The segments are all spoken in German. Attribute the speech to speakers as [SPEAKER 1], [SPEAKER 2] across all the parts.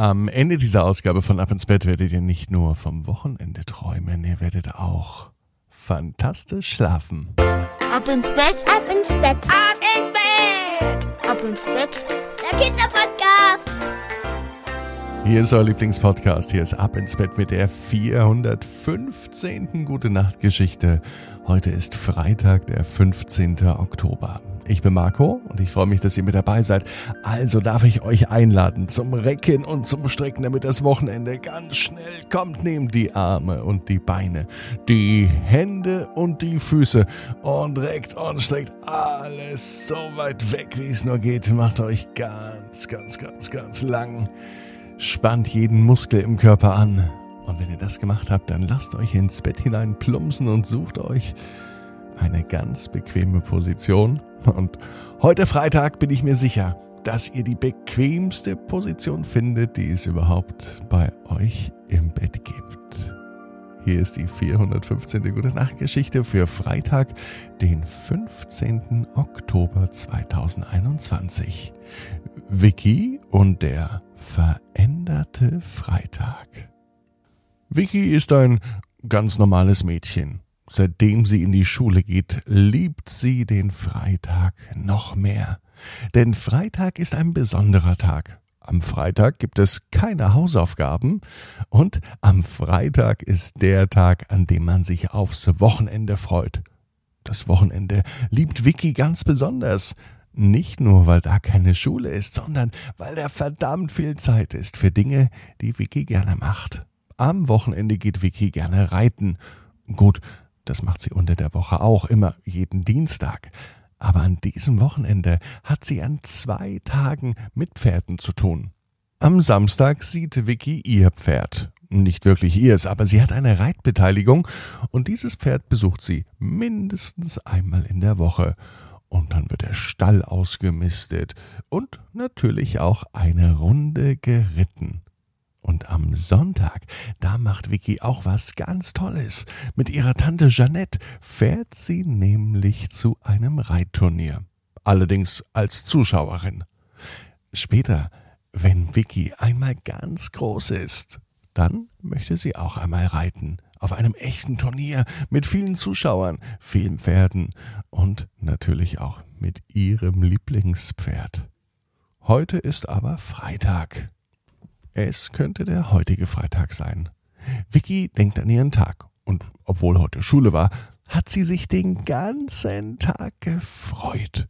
[SPEAKER 1] Am Ende dieser Ausgabe von Ab ins Bett werdet ihr nicht nur vom Wochenende träumen, ihr werdet auch fantastisch schlafen.
[SPEAKER 2] Ab ins Bett,
[SPEAKER 3] Ab ins Bett.
[SPEAKER 2] ab ins Bett, ab ins Bett. Der Kinderpodcast.
[SPEAKER 1] Hier ist euer Lieblingspodcast. Hier ist Ab ins Bett mit der 415. Gute Nacht Geschichte. Heute ist Freitag, der 15. Oktober. Ich bin Marco und ich freue mich, dass ihr mit dabei seid. Also darf ich euch einladen zum Recken und zum Strecken, damit das Wochenende ganz schnell kommt. Nehmt die Arme und die Beine, die Hände und die Füße und reckt und streckt alles so weit weg, wie es nur geht. Macht euch ganz, ganz, ganz, ganz lang. Spannt jeden Muskel im Körper an. Und wenn ihr das gemacht habt, dann lasst euch ins Bett hinein plumpsen und sucht euch eine ganz bequeme Position. Und heute Freitag bin ich mir sicher, dass ihr die bequemste Position findet, die es überhaupt bei euch im Bett gibt. Hier ist die 415. Gute Nacht Geschichte für Freitag, den 15. Oktober 2021. Vicky und der veränderte Freitag. Vicky ist ein ganz normales Mädchen. Seitdem sie in die Schule geht, liebt sie den Freitag noch mehr. Denn Freitag ist ein besonderer Tag. Am Freitag gibt es keine Hausaufgaben und am Freitag ist der Tag, an dem man sich aufs Wochenende freut. Das Wochenende liebt Vicky ganz besonders. Nicht nur, weil da keine Schule ist, sondern weil da verdammt viel Zeit ist für Dinge, die Vicky gerne macht. Am Wochenende geht Vicky gerne reiten. Gut, das macht sie unter der Woche auch, immer jeden Dienstag. Aber an diesem Wochenende hat sie an zwei Tagen mit Pferden zu tun. Am Samstag sieht Vicky ihr Pferd. Nicht wirklich ihrs, aber sie hat eine Reitbeteiligung und dieses Pferd besucht sie mindestens einmal in der Woche. Und dann wird der Stall ausgemistet und natürlich auch eine Runde geritten. Und am Sonntag, da macht Vicky auch was ganz Tolles. Mit ihrer Tante Jeannette fährt sie nämlich zu einem Reitturnier. Allerdings als Zuschauerin. Später, wenn Vicky einmal ganz groß ist, dann möchte sie auch einmal reiten. Auf einem echten Turnier mit vielen Zuschauern, vielen Pferden und natürlich auch mit ihrem Lieblingspferd. Heute ist aber Freitag. Es könnte der heutige Freitag sein. Vicky denkt an ihren Tag und obwohl heute Schule war, hat sie sich den ganzen Tag gefreut.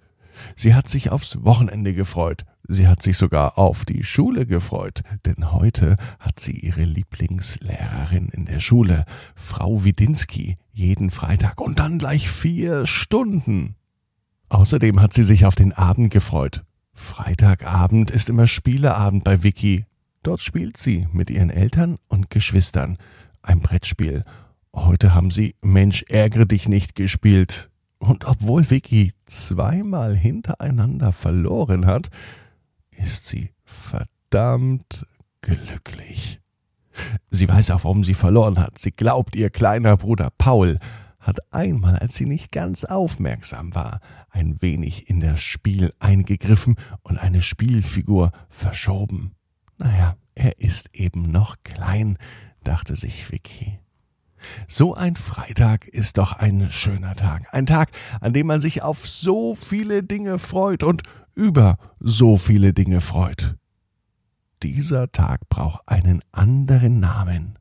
[SPEAKER 1] Sie hat sich aufs Wochenende gefreut. Sie hat sich sogar auf die Schule gefreut, denn heute hat sie ihre Lieblingslehrerin in der Schule, Frau Widinski, jeden Freitag und dann gleich vier Stunden. Außerdem hat sie sich auf den Abend gefreut. Freitagabend ist immer Spieleabend bei Vicky. Dort spielt sie mit ihren Eltern und Geschwistern ein Brettspiel. Heute haben sie Mensch ärgere dich nicht gespielt. Und obwohl Vicky zweimal hintereinander verloren hat, ist sie verdammt glücklich. Sie weiß auch, warum sie verloren hat. Sie glaubt, ihr kleiner Bruder Paul hat einmal, als sie nicht ganz aufmerksam war, ein wenig in das Spiel eingegriffen und eine Spielfigur verschoben. Naja, er ist eben noch klein, dachte sich Vicky. So ein Freitag ist doch ein schöner Tag. Ein Tag, an dem man sich auf so viele Dinge freut und über so viele Dinge freut. Dieser Tag braucht einen anderen Namen.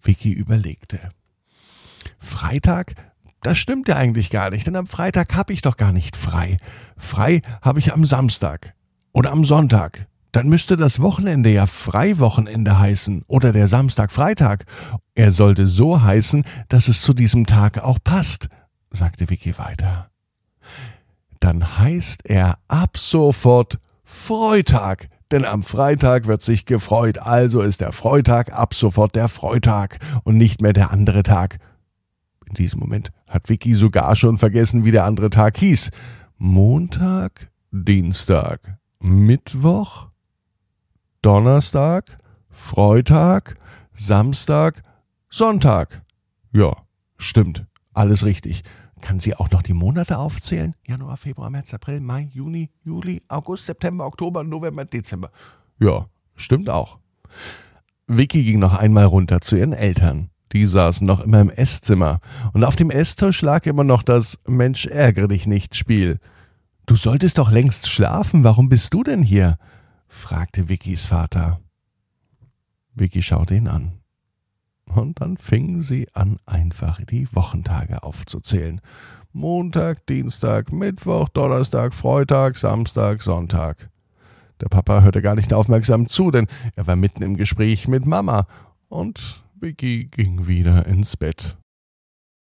[SPEAKER 1] Vicky überlegte. Freitag? Das stimmt ja eigentlich gar nicht, denn am Freitag habe ich doch gar nicht frei. Frei habe ich am Samstag oder am Sonntag. Dann müsste das Wochenende ja Freiwochenende heißen oder der Samstag Freitag. Er sollte so heißen, dass es zu diesem Tag auch passt, sagte Vicky weiter. Dann heißt er ab sofort Freitag, denn am Freitag wird sich gefreut, also ist der Freitag ab sofort der Freitag und nicht mehr der andere Tag. In diesem Moment hat Vicky sogar schon vergessen, wie der andere Tag hieß. Montag, Dienstag, Mittwoch, Donnerstag, Freitag, Samstag, Sonntag. Ja, stimmt, alles richtig. Kann sie auch noch die Monate aufzählen? Januar, Februar, März, April, Mai, Juni, Juli, August, September, Oktober, November, Dezember. Ja, Stimmt auch. Vicky ging noch einmal runter zu ihren Eltern. Die saßen noch immer im Esszimmer und auf dem Esstisch lag immer noch das Mensch ärgere dich nicht Spiel. Du solltest doch längst schlafen, warum bist du denn hier? Fragte Vickys Vater. Vicky schaute ihn an. Und dann fingen sie an, einfach die Wochentage aufzuzählen. Montag, Dienstag, Mittwoch, Donnerstag, Freitag, Samstag, Sonntag. Der Papa hörte gar nicht aufmerksam zu, denn er war mitten im Gespräch mit Mama. Und Vicky ging wieder ins Bett.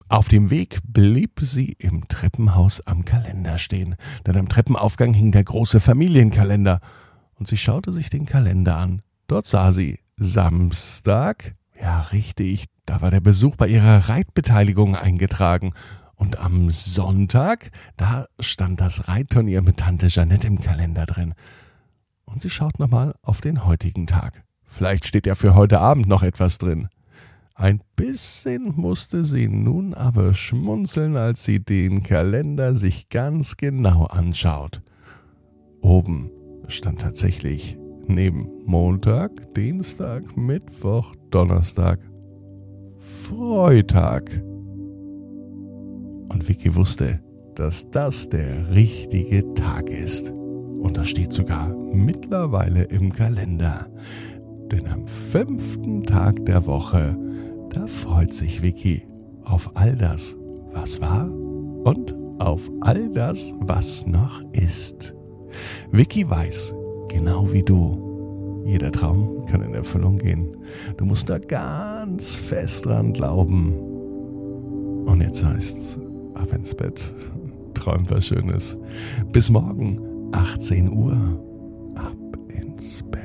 [SPEAKER 1] Auf dem Weg blieb sie im Treppenhaus am Kalender stehen, denn am Treppenaufgang hing der große Familienkalender, und sie schaute sich den Kalender an. Dort sah sie Samstag, ja richtig, da war der Besuch bei ihrer Reitbeteiligung eingetragen, und am Sonntag, da stand das Reitturnier mit Tante Jeanette im Kalender drin. Und sie schaut nochmal auf den heutigen Tag. Vielleicht steht ja für heute Abend noch etwas drin. Ein bisschen musste sie nun aber schmunzeln, als sie den Kalender sich ganz genau anschaut. Oben stand tatsächlich neben Montag, Dienstag, Mittwoch, Donnerstag Freitag. Und Vicky wusste, dass das der richtige Tag ist. Und das steht sogar mittlerweile im Kalender. Denn am fünften Tag der Woche da freut sich Vicky auf all das, was war und auf all das, was noch ist. Vicky weiß, genau wie du, jeder Traum kann in Erfüllung gehen. Du musst da ganz fest dran glauben. Und jetzt heißt's, ab ins Bett, träum was Schönes. Bis morgen, 18 Uhr, ab ins Bett.